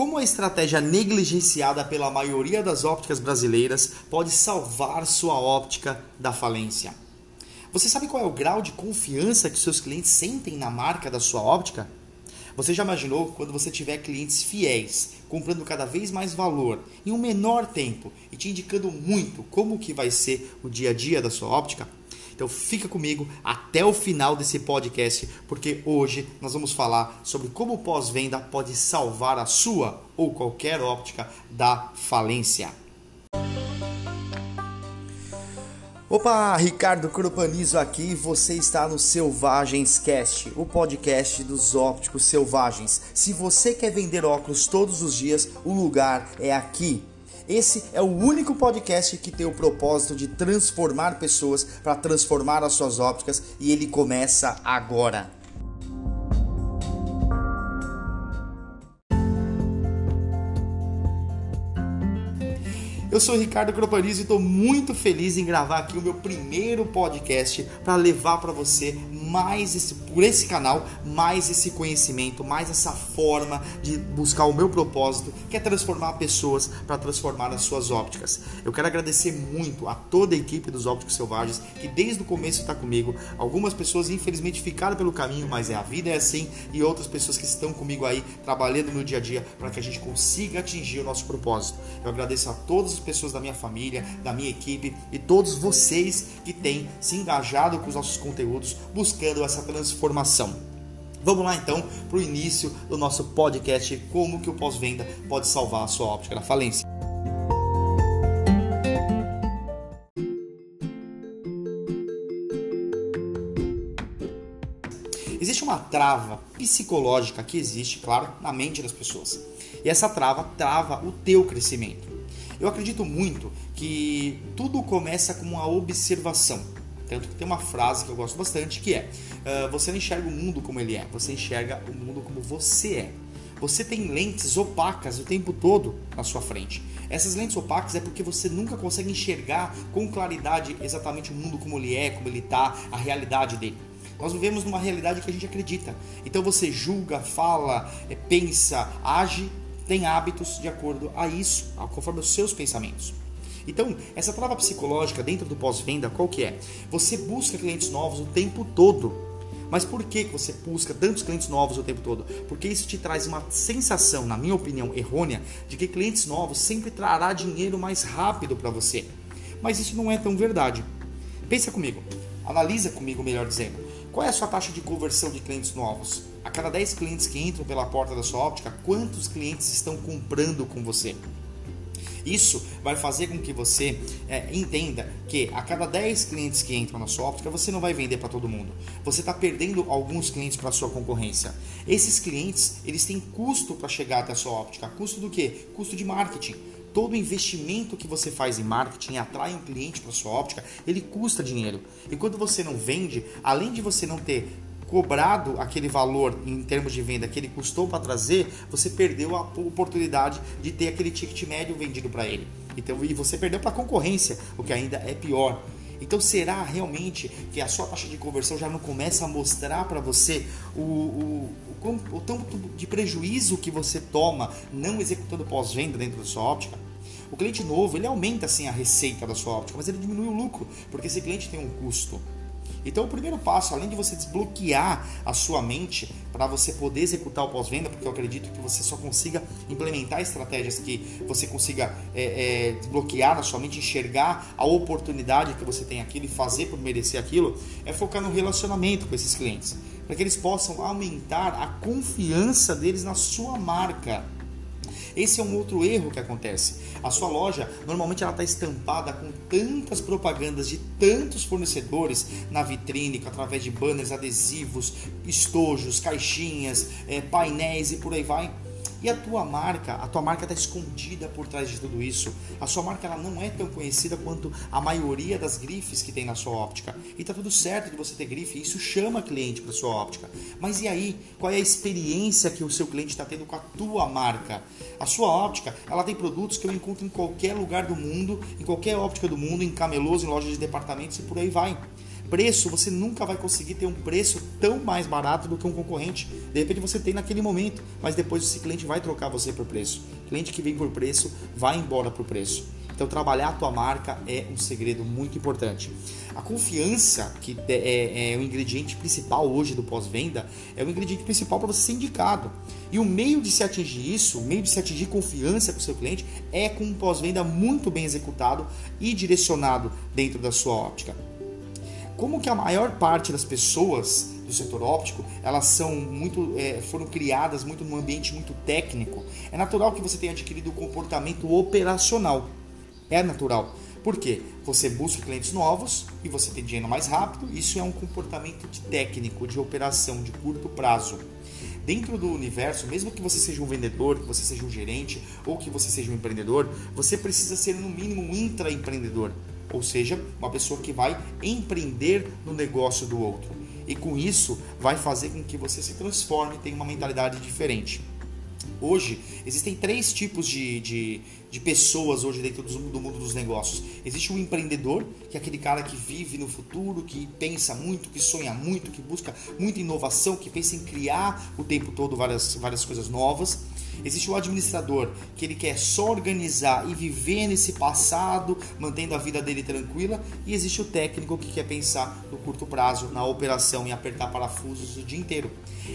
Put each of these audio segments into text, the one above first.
Como a estratégia negligenciada pela maioria das ópticas brasileiras pode salvar sua óptica da falência? Você sabe qual é o grau de confiança que seus clientes sentem na marca da sua óptica? Você já imaginou quando você tiver clientes fiéis, comprando cada vez mais valor em um menor tempo e te indicando muito como que vai ser o dia a dia da sua óptica? Então fica comigo até o final desse podcast, porque hoje nós vamos falar sobre como o pós-venda pode salvar a sua ou qualquer óptica da falência. Opa, Ricardo Cropanizo aqui, você está no Selvagens Cast, o podcast dos ópticos selvagens. Se você quer vender óculos todos os dias, o lugar é aqui. Esse é o único podcast que tem o propósito de transformar pessoas para transformar as suas ópticas e ele começa agora. Eu sou Ricardo Cropanizo e estou muito feliz em gravar aqui o meu primeiro podcast para levar para você mais esse, por esse canal, mais esse conhecimento, mais essa forma de buscar o meu propósito, que é transformar pessoas para transformar as suas ópticas. Eu quero agradecer muito a toda a equipe dos Ópticos Selvagens que desde o começo está comigo. Algumas pessoas infelizmente ficaram pelo caminho, mas é a vida é assim, e outras pessoas que estão comigo aí trabalhando no dia a dia para que a gente consiga atingir o nosso propósito. Eu agradeço a todas pessoas da minha família, da minha equipe e todos vocês que têm se engajado com os nossos conteúdos buscando essa transformação. Vamos lá então para o início do nosso podcast Como que o pós-venda pode salvar a sua óptica da falência. Existe uma trava psicológica que existe, claro, na mente das pessoas. E essa trava trava o teu crescimento. Eu acredito muito que tudo começa com uma observação. Tanto que tem uma frase que eu gosto bastante que é: uh, você não enxerga o mundo como ele é, você enxerga o mundo como você é. Você tem lentes opacas o tempo todo na sua frente. Essas lentes opacas é porque você nunca consegue enxergar com claridade exatamente o mundo como ele é, como ele está, a realidade dele. Nós vivemos numa realidade que a gente acredita. Então você julga, fala, é, pensa, age tem hábitos de acordo a isso, conforme os seus pensamentos. Então, essa trava psicológica dentro do pós-venda, qual que é? Você busca clientes novos o tempo todo. Mas por que você busca tantos clientes novos o tempo todo? Porque isso te traz uma sensação, na minha opinião, errônea, de que clientes novos sempre trará dinheiro mais rápido para você. Mas isso não é tão verdade. Pensa comigo, analisa comigo, melhor dizendo. Qual é a sua taxa de conversão de clientes novos? A cada 10 clientes que entram pela porta da sua óptica, quantos clientes estão comprando com você? Isso vai fazer com que você é, entenda que a cada 10 clientes que entram na sua óptica, você não vai vender para todo mundo. Você está perdendo alguns clientes para a sua concorrência. Esses clientes, eles têm custo para chegar até a sua óptica. Custo do quê? Custo de marketing. Todo investimento que você faz em marketing atrai um cliente para sua óptica, ele custa dinheiro. E quando você não vende, além de você não ter cobrado aquele valor em termos de venda que ele custou para trazer, você perdeu a oportunidade de ter aquele ticket médio vendido para ele. Então, e você perdeu para a concorrência, o que ainda é pior. Então, será realmente que a sua taxa de conversão já não começa a mostrar para você o, o, o, o tanto de prejuízo que você toma não executando pós-venda dentro da sua óptica? O cliente novo, ele aumenta sim a receita da sua óptica, mas ele diminui o lucro, porque esse cliente tem um custo. Então, o primeiro passo, além de você desbloquear a sua mente para você poder executar o pós-venda, porque eu acredito que você só consiga implementar estratégias que você consiga é, é, desbloquear na sua mente, enxergar a oportunidade que você tem aquilo e fazer por merecer aquilo, é focar no relacionamento com esses clientes, para que eles possam aumentar a confiança deles na sua marca. Esse é um outro erro que acontece. A sua loja normalmente ela está estampada com tantas propagandas de tantos fornecedores na vitrine, através de banners, adesivos, estojos, caixinhas, é, painéis e por aí vai e a tua marca, a tua marca está escondida por trás de tudo isso. A sua marca ela não é tão conhecida quanto a maioria das grifes que tem na sua óptica. E tá tudo certo de você ter grife, isso chama cliente para sua óptica. Mas e aí, qual é a experiência que o seu cliente está tendo com a tua marca? A sua óptica, ela tem produtos que eu encontro em qualquer lugar do mundo, em qualquer óptica do mundo, em camelôs, em lojas de departamentos e por aí vai. Preço, você nunca vai conseguir ter um preço tão mais barato do que um concorrente. De repente você tem naquele momento, mas depois esse cliente vai trocar você por preço. Cliente que vem por preço vai embora por preço. Então trabalhar a tua marca é um segredo muito importante. A confiança, que é, é, o ingrediente principal hoje do pós-venda, é o ingrediente principal para você ser indicado. E o meio de se atingir isso, o meio de se atingir confiança com o seu cliente, é com um pós-venda muito bem executado e direcionado dentro da sua óptica. Como que a maior parte das pessoas do setor óptico, elas são muito, é, foram criadas muito num ambiente muito técnico, é natural que você tenha adquirido o comportamento operacional. É natural. Por quê? Você busca clientes novos e você tem dinheiro mais rápido. Isso é um comportamento de técnico, de operação, de curto prazo. Dentro do universo, mesmo que você seja um vendedor, que você seja um gerente ou que você seja um empreendedor, você precisa ser no mínimo um intraempreendedor, ou seja, uma pessoa que vai empreender no negócio do outro. E com isso vai fazer com que você se transforme e tenha uma mentalidade diferente. Hoje, existem três tipos de, de, de pessoas hoje dentro do, do, mundo dos negócios. Existe o empreendedor, que é aquele cara que vive no futuro, que pensa muito, que sonha muito, que busca muita inovação, que pensa em criar o tempo todo várias, várias coisas novas. Existe o administrador, que ele quer só organizar e viver nesse passado, mantendo a vida dele tranquila. E existe o técnico, que quer pensar no curto prazo, na operação e apertar parafusos o dia inteiro.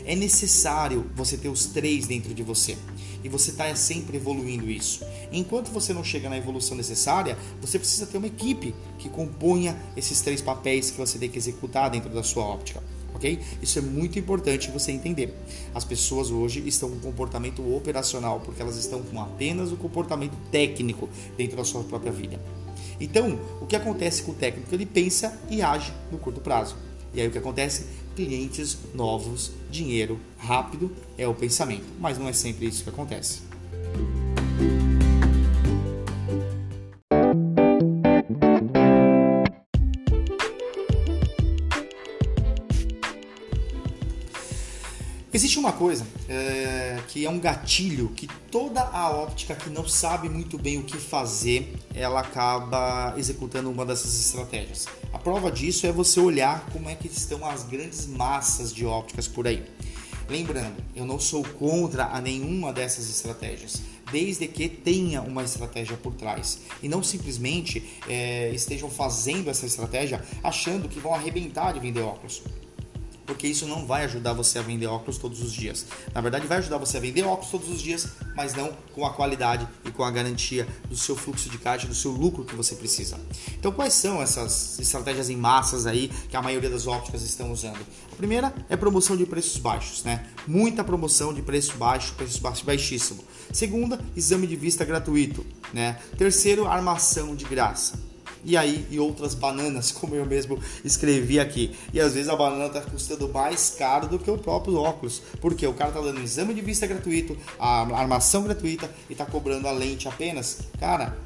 É necessário você ter os três dentro de você. E você está sempre evoluindo isso. Enquanto você não chega na evolução necessária, você precisa ter uma equipe que componha esses três papéis que você tem que executar dentro da sua óptica ok? Isso é muito importante você entender. As pessoas hoje estão com comportamento operacional porque elas estão com apenas o comportamento técnico dentro da sua própria vida. Então, o que acontece com o técnico? Ele pensa e age no curto prazo. E aí o que acontece? Clientes novos, dinheiro rápido é o pensamento, mas não é sempre isso que acontece. Existe uma coisa é, que é um gatilho que toda a óptica que não sabe muito bem o que fazer, ela acaba executando uma dessas estratégias. A prova disso é você olhar como é que estão as grandes massas de ópticas por aí. Lembrando, eu não sou contra a nenhuma dessas estratégias, desde que tenha uma estratégia por trás e não simplesmente é, estejam fazendo essa estratégia achando que vão arrebentar de vender óculos porque isso não vai ajudar você a vender óculos todos os dias. Na verdade, vai ajudar você a vender óculos todos os dias, mas não com a qualidade e com a garantia do seu fluxo de caixa, do seu lucro que você precisa. Então, quais são essas estratégias em massas aí que a maioria das ópticas estão usando? A primeira é promoção de preços baixos, né? Muita promoção de preço baixo, preço baixo, baixíssimo. Segunda, exame de vista gratuito, né? Terceiro, armação de graça e aí e outras bananas, como eu mesmo escrevi aqui. E às vezes a banana está custando mais caro do que o próprio óculos, porque o cara está dando exame de vista gratuito, a armação gratuita e está cobrando a lente apenas. Cara,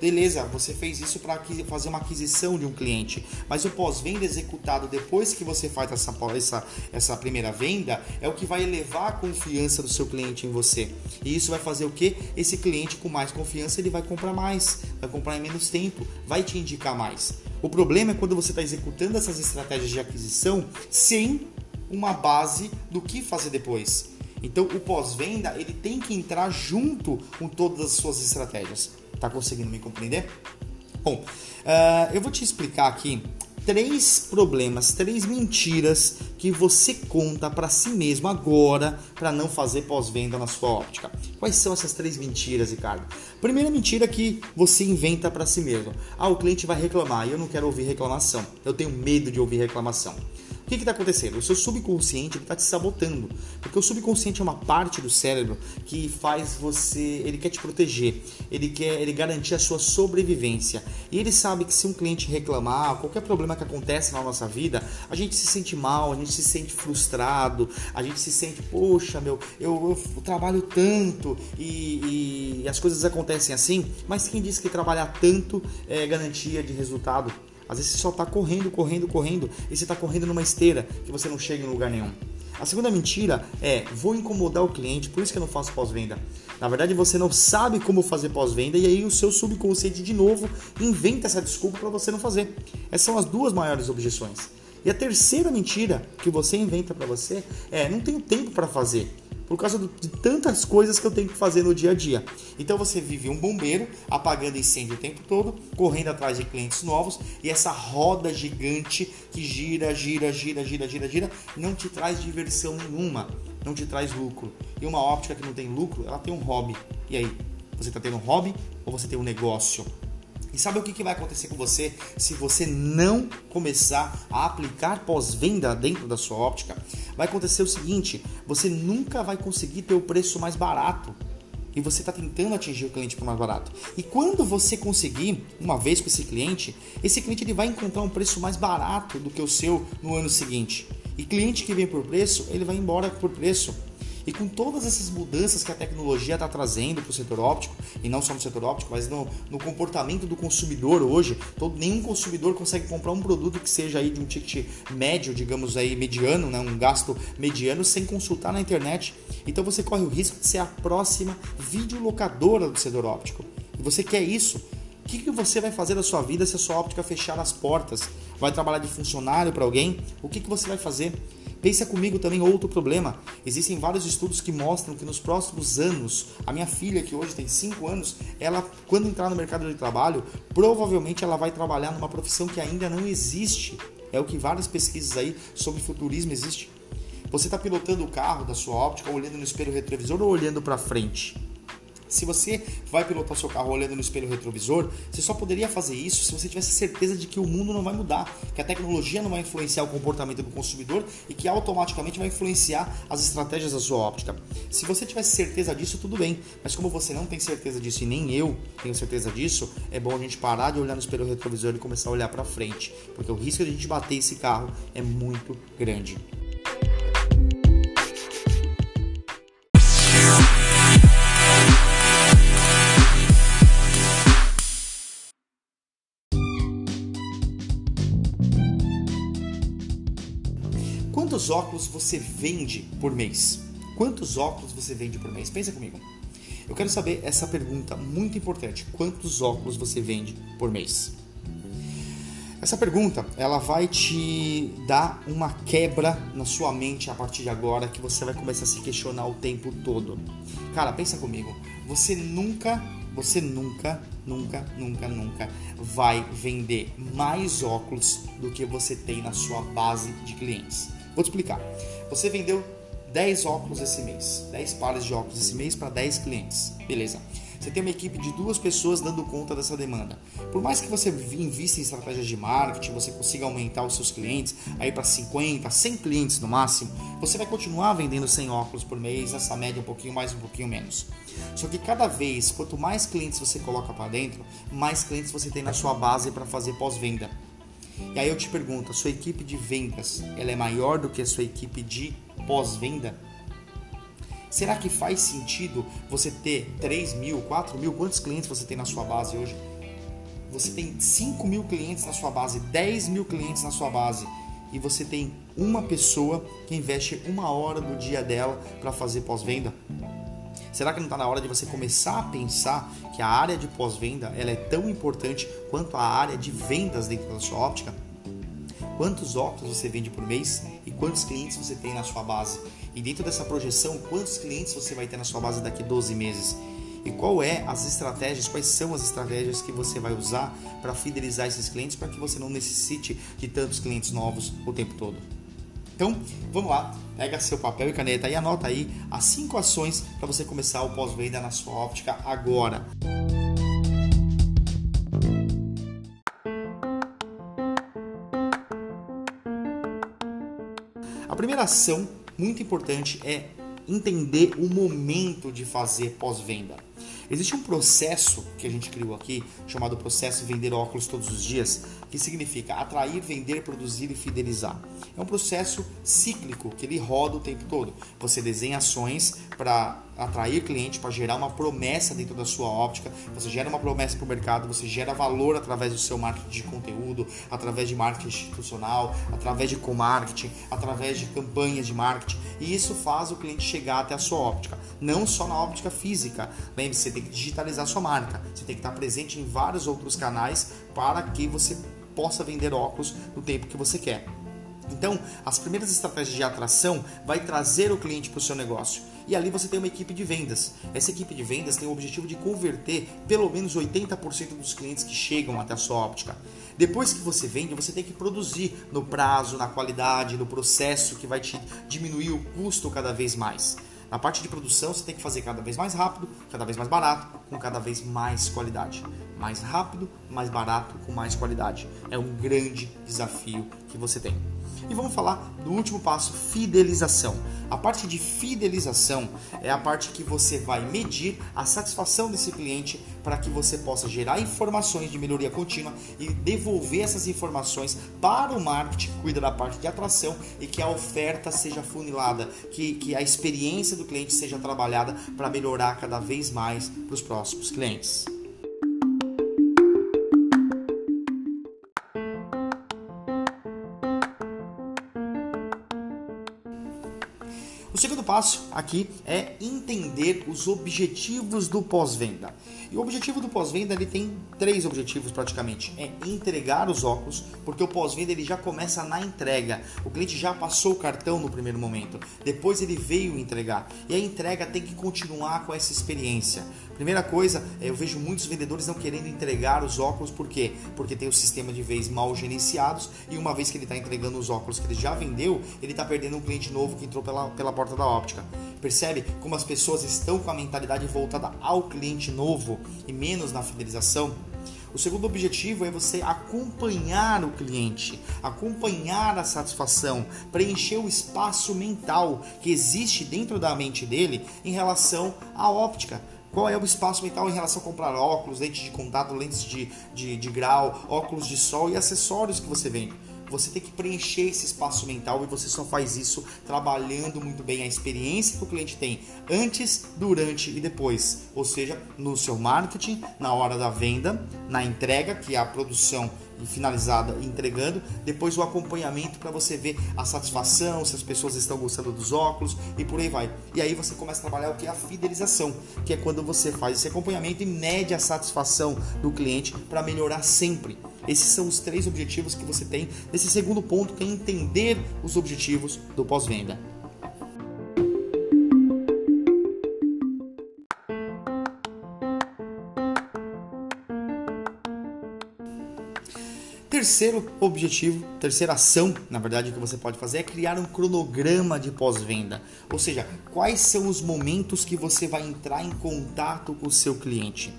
Beleza, você fez isso para fazer uma aquisição de um cliente, mas o pós-venda executado depois que você faz essa, essa, essa primeira venda é o que vai elevar a confiança do seu cliente em você. E isso vai fazer o que? Esse cliente com mais confiança ele vai comprar mais, vai comprar em menos tempo, vai te indicar mais. O problema é quando você está executando essas estratégias de aquisição sem uma base do que fazer depois. Então o pós-venda ele tem que entrar junto com todas as suas estratégias. Tá conseguindo me compreender? Bom, uh, eu vou te explicar aqui três problemas, três mentiras que você conta para si mesmo agora para não fazer pós-venda na sua óptica. Quais são essas três mentiras, Ricardo? Primeira mentira que você inventa para si mesmo. Ah, o cliente vai reclamar e eu não quero ouvir reclamação. Eu tenho medo de ouvir reclamação. O que está acontecendo? O seu subconsciente está te sabotando, porque o subconsciente é uma parte do cérebro que faz você, ele quer te proteger, ele quer, ele garantir a sua sobrevivência. E ele sabe que se um cliente reclamar, qualquer problema que acontece na nossa vida, a gente se sente mal, a gente se sente frustrado, a gente se sente, poxa, meu, eu, eu trabalho tanto e, e as coisas acontecem assim, mas quem disse que trabalhar tanto é garantia de resultado? Às vezes você só está correndo, correndo, correndo e você está correndo numa esteira que você não chega em lugar nenhum. A segunda mentira é vou incomodar o cliente, por isso que eu não faço pós-venda. Na verdade, você não sabe como fazer pós-venda e aí o seu subconsciente de novo inventa essa desculpa para você não fazer. Essas são as duas maiores objeções. E a terceira mentira que você inventa para você é não tenho tempo para fazer por causa de tantas coisas que eu tenho que fazer no dia a dia. Então você vive um bombeiro apagando incêndio o tempo todo, correndo atrás de clientes novos e essa roda gigante que gira, gira, gira, gira, gira, gira, não te traz diversão nenhuma, não te traz lucro. E uma óptica que não tem lucro, ela tem um hobby. E aí, você está tendo um hobby ou você tem um negócio? E sabe o que, vai acontecer com você se você não começar a aplicar pós-venda dentro da sua óptica? Vai acontecer o seguinte: você nunca vai conseguir ter o preço mais barato e você está tentando atingir o cliente por mais barato. E quando você conseguir, uma vez com esse cliente, esse cliente ele vai encontrar um preço mais barato do que o seu no ano seguinte. E cliente que vem por preço, ele vai embora por preço. E com todas essas mudanças que a tecnologia está trazendo para o setor óptico, e não só no setor óptico, mas no, no comportamento do consumidor hoje, todo, nenhum consumidor consegue comprar um produto que seja aí de um ticket médio, digamos aí, mediano, né, um gasto mediano, sem consultar na internet. Então você corre o risco de ser a próxima videolocadora do setor óptico. E você quer isso? O que, que você vai fazer da sua vida se a sua óptica fechar as portas? Vai trabalhar de funcionário para alguém? O que, que você vai fazer? Pensa comigo também outro problema. Existem vários estudos que mostram que nos próximos anos, a minha filha, que hoje tem 5 anos, ela, quando entrar no mercado de trabalho, provavelmente ela vai trabalhar numa profissão que ainda não existe. É o que várias pesquisas aí sobre futurismo existe. Você está pilotando o carro da sua óptica, olhando no espelho retrovisor ou olhando para frente? Se você vai pilotar seu carro olhando no espelho retrovisor, você só poderia fazer isso se você tivesse certeza de que o mundo não vai mudar, que a tecnologia não vai influenciar o comportamento do consumidor e que automaticamente vai influenciar as estratégias da sua óptica. Se você tivesse certeza disso, tudo bem, mas como você não tem certeza disso e nem eu tenho certeza disso, é bom a gente parar de olhar no espelho retrovisor e começar a olhar para frente, porque o risco de a gente bater esse carro é muito grande. Óculos você vende por mês? Quantos óculos você vende por mês? Pensa comigo. Eu quero saber essa pergunta muito importante. Quantos óculos você vende por mês? Essa pergunta, ela vai te dar uma quebra na sua mente a partir de agora que você vai começar a se questionar o tempo todo. Cara, pensa comigo. Você nunca, você nunca, nunca, nunca, nunca vai vender mais óculos do que você tem na sua base de clientes. Vou te explicar. Você vendeu 10 óculos esse mês, 10 pares de óculos esse mês para 10 clientes. Beleza. Você tem uma equipe de duas pessoas dando conta dessa demanda. Por mais que você invista em estratégias de marketing, você consiga aumentar os seus clientes aí para 50, 100 clientes no máximo, você vai continuar vendendo 100 óculos por mês, essa média um pouquinho mais, um pouquinho menos. Só que cada vez, quanto mais clientes você coloca para dentro, mais clientes você tem na sua base para fazer pós-venda. E aí eu te pergunto, a sua equipe de vendas, ela é maior do que a sua equipe de pós-venda? Será que faz sentido você ter 3 mil, 4 mil? Quantos clientes você tem na sua base hoje? Você tem 5 mil clientes na sua base, 10 mil clientes na sua base e você tem uma pessoa que investe uma hora do dia dela para fazer pós-venda? Será que não está na hora de você começar a pensar que a área de pós-venda ela é tão importante quanto a área de vendas dentro da sua óptica? Quantos óculos você vende por mês e quantos clientes você tem na sua base? E dentro dessa projeção, quantos clientes você vai ter na sua base daqui 12 meses? E qual é as estratégias, quais são as estratégias que você vai usar para fidelizar esses clientes para que você não necessite de tantos clientes novos o tempo todo? Então, vamos lá, pega seu papel e caneta e anota aí as cinco ações para você começar o pós-venda na sua óptica agora. A primeira ação muito importante é entender o momento de fazer pós-venda. Existe um processo que a gente criou aqui, chamado processo vender óculos todos os dias, que significa atrair, vender, produzir e fidelizar. É um processo cíclico que ele roda o tempo todo. Você desenha ações para atrair cliente, para gerar uma promessa dentro da sua óptica. Você gera uma promessa para o mercado, você gera valor através do seu marketing de conteúdo, através de marketing institucional, através de co-marketing, através de campanhas de marketing. E isso faz o cliente chegar até a sua óptica. Não só na óptica física. Lembre-se, você tem que digitalizar a sua marca. Você tem que estar presente em vários outros canais para que você possa vender óculos no tempo que você quer. Então, as primeiras estratégias de atração vai trazer o cliente para o seu negócio. E ali você tem uma equipe de vendas. Essa equipe de vendas tem o objetivo de converter pelo menos 80% dos clientes que chegam até a sua óptica. Depois que você vende, você tem que produzir no prazo, na qualidade, no processo que vai te diminuir o custo cada vez mais. Na parte de produção, você tem que fazer cada vez mais rápido, cada vez mais barato, com cada vez mais qualidade. Mais rápido, mais barato, com mais qualidade. É um grande desafio que você tem. E vamos falar do último passo, fidelização. A parte de fidelização é a parte que você vai medir a satisfação desse cliente para que você possa gerar informações de melhoria contínua e devolver essas informações para o marketing que cuida da parte de atração e que a oferta seja funilada, que, que a experiência do cliente seja trabalhada para melhorar cada vez mais para os próximos clientes. O segundo passo aqui é entender os objetivos do pós-venda. E o objetivo do pós-venda ele tem três objetivos praticamente: é entregar os óculos, porque o pós-venda ele já começa na entrega. O cliente já passou o cartão no primeiro momento, depois ele veio entregar e a entrega tem que continuar com essa experiência. Primeira coisa, eu vejo muitos vendedores não querendo entregar os óculos, por quê? Porque tem o sistema de vez mal gerenciados e uma vez que ele está entregando os óculos que ele já vendeu, ele está perdendo um cliente novo que entrou pela, pela porta da óptica. Percebe como as pessoas estão com a mentalidade voltada ao cliente novo e menos na fidelização? O segundo objetivo é você acompanhar o cliente, acompanhar a satisfação, preencher o espaço mental que existe dentro da mente dele em relação à óptica. Qual é o espaço mental em relação a comprar óculos, lentes de contato, lentes de, de, de grau, óculos de sol e acessórios que você vende? Você tem que preencher esse espaço mental e você só faz isso trabalhando muito bem a experiência que o cliente tem antes, durante e depois. Ou seja, no seu marketing, na hora da venda, na entrega, que é a produção finalizada entregando, depois o acompanhamento para você ver a satisfação, se as pessoas estão gostando dos óculos e por aí vai. E aí você começa a trabalhar o que é a fidelização, que é quando você faz esse acompanhamento e mede a satisfação do cliente para melhorar sempre. Esses são os três objetivos que você tem nesse segundo ponto, que é entender os objetivos do pós-venda. Terceiro objetivo, terceira ação, na verdade, que você pode fazer é criar um cronograma de pós-venda. Ou seja, quais são os momentos que você vai entrar em contato com o seu cliente.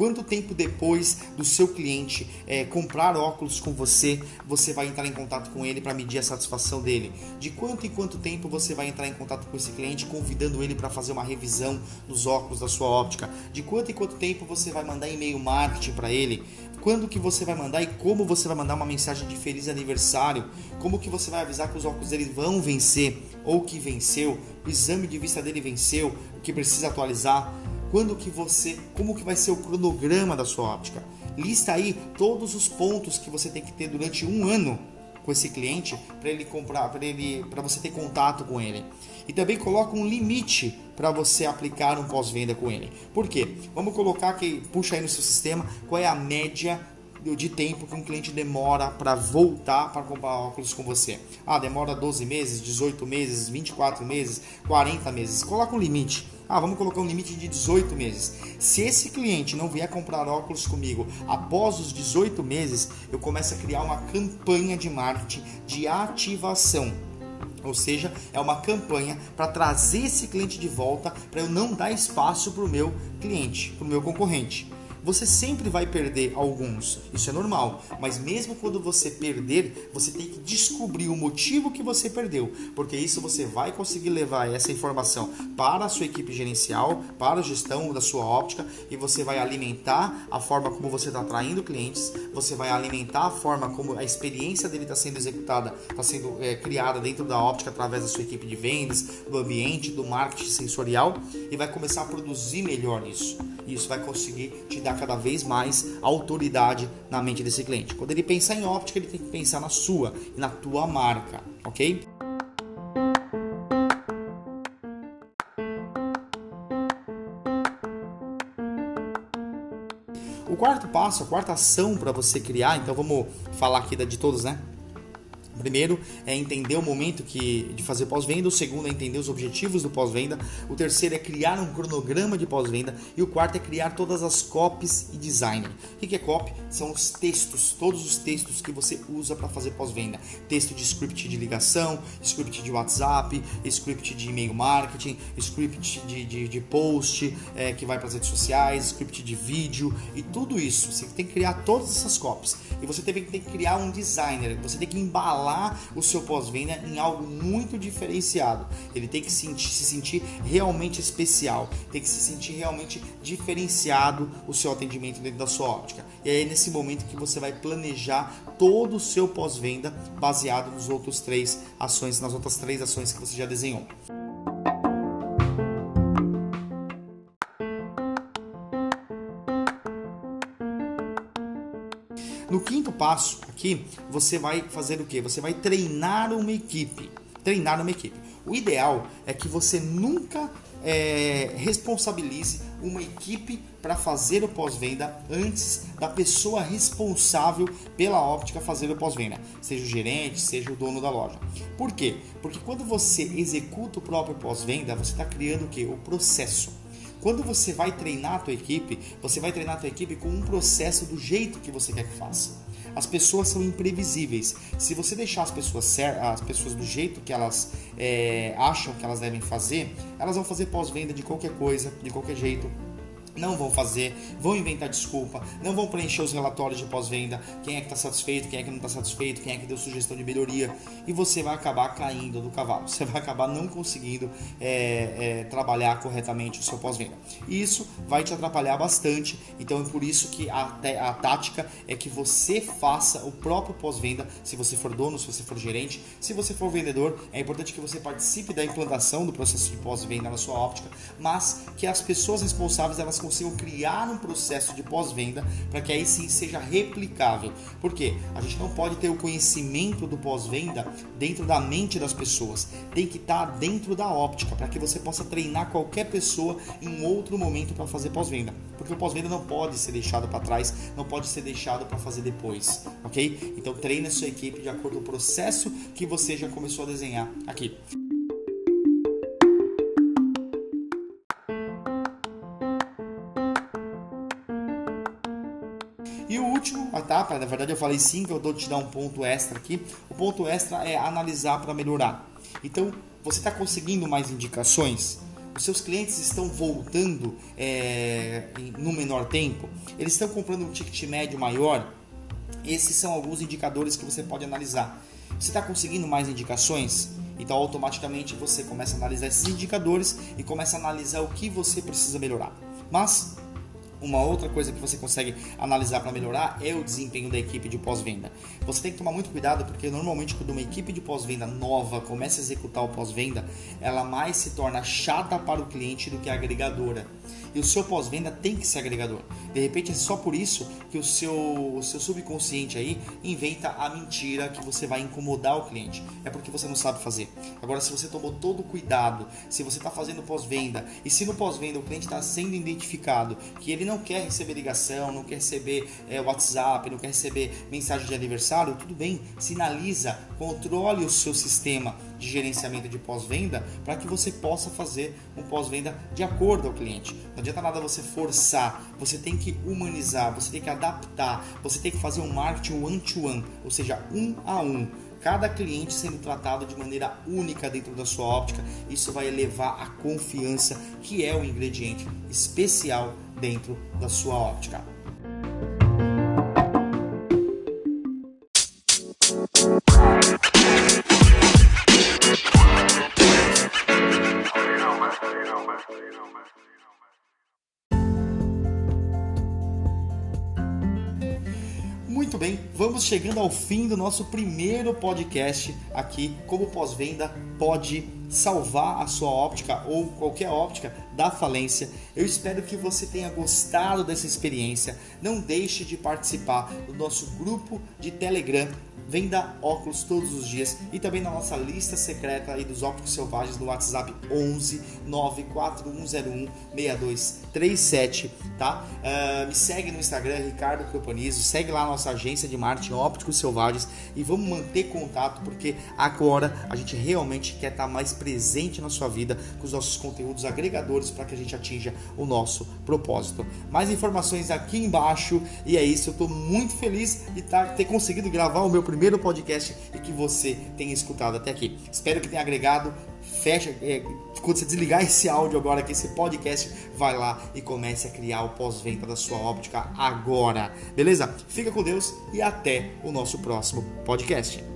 Quanto tempo depois do seu cliente é, comprar óculos com você, você vai entrar em contato com ele para medir a satisfação dele? De quanto em quanto tempo você vai entrar em contato com esse cliente, convidando ele para fazer uma revisão dos óculos da sua óptica? De quanto em quanto tempo você vai mandar e-mail marketing para ele? Quando que você vai mandar e como você vai mandar uma mensagem de feliz aniversário? Como que você vai avisar que os óculos dele vão vencer ou que venceu? O exame de vista dele venceu, que precisa atualizar? quando que você, como que vai ser o cronograma da sua óptica. Lista aí todos os pontos que você tem que ter durante um ano com esse cliente para ele comprar, para ele, para você ter contato com ele. E também coloca um limite para você aplicar um pós-venda com ele. Por quê? Vamos colocar que puxa aí no seu sistema qual é a média de tempo que um cliente demora para voltar para comprar óculos com você. Ah, demora 12 meses, 18 meses, 24 meses, 40 meses. Coloca um limite. Ah, vamos colocar um limite de 18 meses. Se esse cliente não vier comprar óculos comigo após os 18 meses, eu começo a criar uma campanha de marketing de ativação. Ou seja, é uma campanha para trazer esse cliente de volta, para eu não dar espaço para o meu cliente, para o meu concorrente. Você sempre vai perder alguns, isso é normal, mas mesmo quando você perder, você tem que descobrir o motivo que você perdeu, porque isso você vai conseguir levar essa informação para a sua equipe gerencial, para a gestão da sua óptica e você vai alimentar a forma como você está atraindo clientes, você vai alimentar a forma como a experiência dele está sendo executada, está sendo é, criada dentro da óptica através da sua equipe de vendas, do ambiente, do marketing sensorial e vai começar a produzir melhor isso. E isso vai conseguir te dar cada vez mais autoridade na mente desse cliente. Quando ele pensar em óptica, ele tem que pensar na sua e na tua marca, ok? O quarto passo, a quarta ação para você criar, então vamos falar aqui de todos, né? Primeiro é entender o momento que, de fazer pós-venda, o segundo é entender os objetivos do pós-venda, o terceiro é criar um cronograma de pós-venda e o quarto é criar todas as copies e design. O que é copy? São os textos, todos os textos que você usa para fazer pós-venda. Texto de script de ligação, script de WhatsApp, script de e-mail marketing, script de, de, de post é, que vai para as redes sociais, script de vídeo e tudo isso. Você tem que criar todas essas copies. E você tem que criar um designer, você tem que embalar o seu pós-venda em algo muito diferenciado. Ele tem que se sentir realmente especial, tem que se sentir realmente diferenciado o seu atendimento dentro da sua óptica. E é nesse momento que você vai planejar todo o seu pós-venda baseado nos outros três ações, nas outras três ações que você já desenhou. No quinto passo aqui, você vai fazer o que? Você vai treinar uma equipe. Treinar uma equipe. O ideal é que você nunca é, responsabilize uma equipe para fazer o pós-venda antes da pessoa responsável pela óptica fazer o pós-venda, seja o gerente, seja o dono da loja. Por quê? Porque quando você executa o próprio pós-venda, você está criando o que? O processo. Quando você vai treinar a tua equipe, você vai treinar a tua equipe com um processo do jeito que você quer que faça. As pessoas são imprevisíveis. Se você deixar as pessoas as pessoas do jeito que elas é, acham que elas devem fazer, elas vão fazer pós-venda de qualquer coisa, de qualquer jeito não vão fazer, vão inventar desculpa, não vão preencher os relatórios de pós-venda, quem é que está satisfeito, quem é que não está satisfeito, quem é que deu sugestão de melhoria, e você vai acabar caindo do cavalo, você vai acabar não conseguindo é, é, trabalhar corretamente o seu pós-venda. E isso vai te atrapalhar bastante, então é por isso que a, a tática é que você faça o próprio pós-venda, se você for dono, se você for gerente, se você for vendedor, é importante que você participe da implantação do processo de pós-venda na sua óptica, mas que as pessoas responsáveis elas consigam criar um processo de pós-venda para que aí sim seja replicável. Por quê? A gente não pode ter o conhecimento do pós-venda dentro da mente das pessoas. Tem que estar tá dentro da óptica para que você possa treinar qualquer pessoa em outro momento para fazer pós-venda. Porque o pós-venda não pode ser deixado para trás, não pode ser deixado para fazer depois, ok? Então treine a sua equipe de acordo com o processo que você já começou a desenhar aqui. Na verdade eu falei cinco, eu dou te dar um ponto extra aqui. O ponto extra é analisar para melhorar. Então, você está conseguindo mais indicações? Os seus clientes estão voltando é, no menor tempo? Eles estão comprando um ticket médio maior? Esses são alguns indicadores que você pode analisar. Você está conseguindo mais indicações? Então, automaticamente você começa a analisar esses indicadores e começa a analisar o que você precisa melhorar. Mas uma outra coisa que você consegue analisar para melhorar é o desempenho da equipe de pós-venda. Você tem que tomar muito cuidado porque normalmente quando uma equipe de pós-venda nova começa a executar o pós-venda, ela mais se torna chata para o cliente do que agregadora. E o seu pós-venda tem que ser agregador. De repente é só por isso que o seu, o seu subconsciente aí inventa a mentira que você vai incomodar o cliente. É porque você não sabe fazer. Agora, se você tomou todo o cuidado, se você está fazendo pós-venda e se no pós-venda o cliente está sendo identificado que ele não quer receber ligação, não quer receber é, WhatsApp, não quer receber mensagem de aniversário, tudo bem, sinaliza, controle o seu sistema de gerenciamento de pós-venda para que você possa fazer um pós-venda de acordo ao cliente. Não adianta nada você forçar, você tem que humanizar, você tem que adaptar, você tem que fazer um marketing one-to-one, ou seja, um a um cada cliente sendo tratado de maneira única dentro da sua óptica. Isso vai elevar a confiança, que é o ingrediente especial dentro da sua óptica. Chegando ao fim do nosso primeiro podcast aqui. Como pós-venda pode salvar a sua óptica ou qualquer óptica da falência. Eu espero que você tenha gostado dessa experiência. Não deixe de participar do nosso grupo de Telegram Venda óculos todos os dias e também na nossa lista secreta aí dos ópticos selvagens no WhatsApp 11 94101 6237, tá? Uh, me segue no Instagram Ricardo Croponizo, segue lá a nossa agência de marketing Ópticos Selvagens e vamos manter contato porque agora a gente realmente quer estar mais presente na sua vida com os nossos conteúdos agregadores para que a gente atinja o nosso propósito. Mais informações aqui embaixo e é isso, eu estou muito feliz de tá, ter conseguido gravar o meu primeiro primeiro podcast e que você tenha escutado até aqui. Espero que tenha agregado. Fecha, é, quando você desligar esse áudio agora, que esse podcast, vai lá e comece a criar o pós-venda da sua óptica agora. Beleza? Fica com Deus e até o nosso próximo podcast.